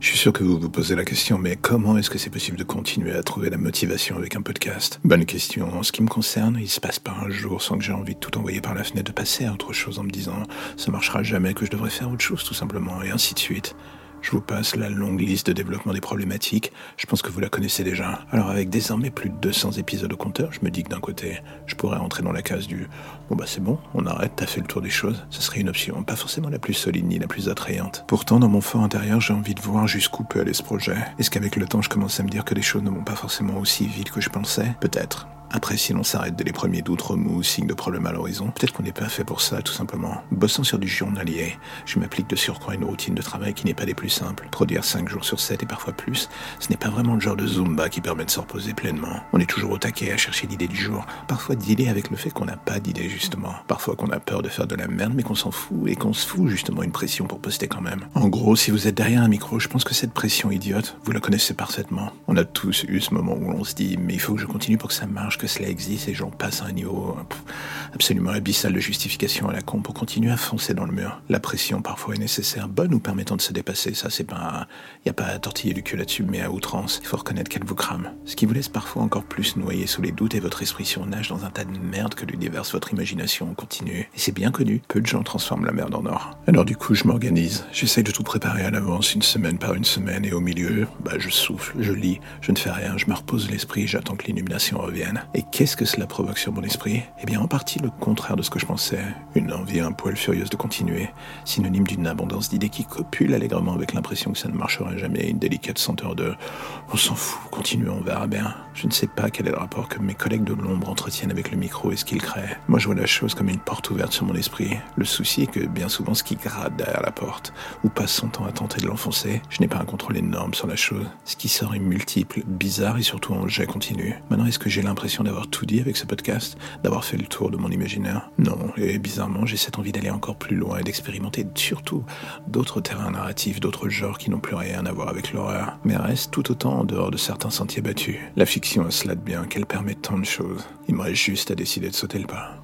Je suis sûr que vous vous posez la question, mais comment est-ce que c'est possible de continuer à trouver la motivation avec un podcast? Bonne question. En ce qui me concerne, il se passe pas un jour sans que j'ai envie de tout envoyer par la fenêtre, de passer à autre chose en me disant ça marchera jamais, que je devrais faire autre chose tout simplement, et ainsi de suite. Je vous passe la longue liste de développement des problématiques. Je pense que vous la connaissez déjà. Alors avec désormais plus de 200 épisodes au compteur, je me dis que d'un côté, je pourrais entrer dans la case du bon bah c'est bon, on arrête, t'as fait le tour des choses. Ce serait une option, pas forcément la plus solide ni la plus attrayante. Pourtant, dans mon fort intérieur, j'ai envie de voir jusqu'où peut aller ce projet. Est-ce qu'avec le temps, je commence à me dire que les choses ne vont pas forcément aussi vite que je pensais? Peut-être. Après, si l'on s'arrête dès les premiers doutes, remous, signes de problèmes à l'horizon, peut-être qu'on n'est pas fait pour ça, tout simplement. Bossant sur du journalier, je m'applique de surcroît une routine de travail qui n'est pas des plus simples. Produire 5 jours sur 7 et parfois plus, ce n'est pas vraiment le genre de Zumba qui permet de se reposer pleinement. On est toujours au taquet à chercher l'idée du jour. Parfois dealer avec le fait qu'on n'a pas d'idée, justement. Parfois qu'on a peur de faire de la merde, mais qu'on s'en fout et qu'on se fout justement une pression pour poster quand même. En gros, si vous êtes derrière un micro, je pense que cette pression idiote, vous la connaissez parfaitement. On a tous eu ce moment où on se dit, mais il faut que je continue pour que ça marche, que cela existe et j'en passe un niveau absolument abyssal de justification à la con pour continuer à foncer dans le mur. La pression parfois est nécessaire, bonne ou permettant de se dépasser. Ça, c'est pas, y a pas à tortiller du cul là-dessus, mais à outrance. Il faut reconnaître qu'elle vous crame. Ce qui vous laisse parfois encore plus noyer sous les doutes et votre esprit surnage dans un tas de merde que lui déverse votre imagination continue. Et c'est bien connu. Peu de gens transforment la merde en or. Alors du coup, je m'organise. J'essaye de tout préparer à l'avance, une semaine par une semaine, et au milieu, bah, je souffle, je lis, je ne fais rien, je me repose l'esprit, j'attends que l'illumination revienne. Et qu'est-ce que cela provoque sur mon esprit? Eh bien, en partie le contraire de ce que je pensais. Une envie un poil furieuse de continuer, synonyme d'une abondance d'idées qui copule allègrement avec l'impression que ça ne marcherait jamais, une délicate senteur de on s'en fout, continuons, on verra bien. Je ne sais pas quel est le rapport que mes collègues de l'ombre entretiennent avec le micro et ce qu'ils créent. Moi, je vois la chose comme une porte ouverte sur mon esprit. Le souci est que bien souvent, ce qui gratte derrière la porte, ou passe son temps à tenter de l'enfoncer, je n'ai pas un contrôle énorme sur la chose. Ce qui sort est multiple, bizarre et surtout en jet continu. Maintenant, est-ce que j'ai d'avoir tout dit avec ce podcast, d'avoir fait le tour de mon imaginaire Non, et bizarrement, j'ai cette envie d'aller encore plus loin et d'expérimenter surtout d'autres terrains narratifs, d'autres genres qui n'ont plus rien à voir avec l'horreur, mais restent tout autant en dehors de certains sentiers battus. La fiction a cela de bien qu'elle permet tant de choses. Il me reste juste à décider de sauter le pas.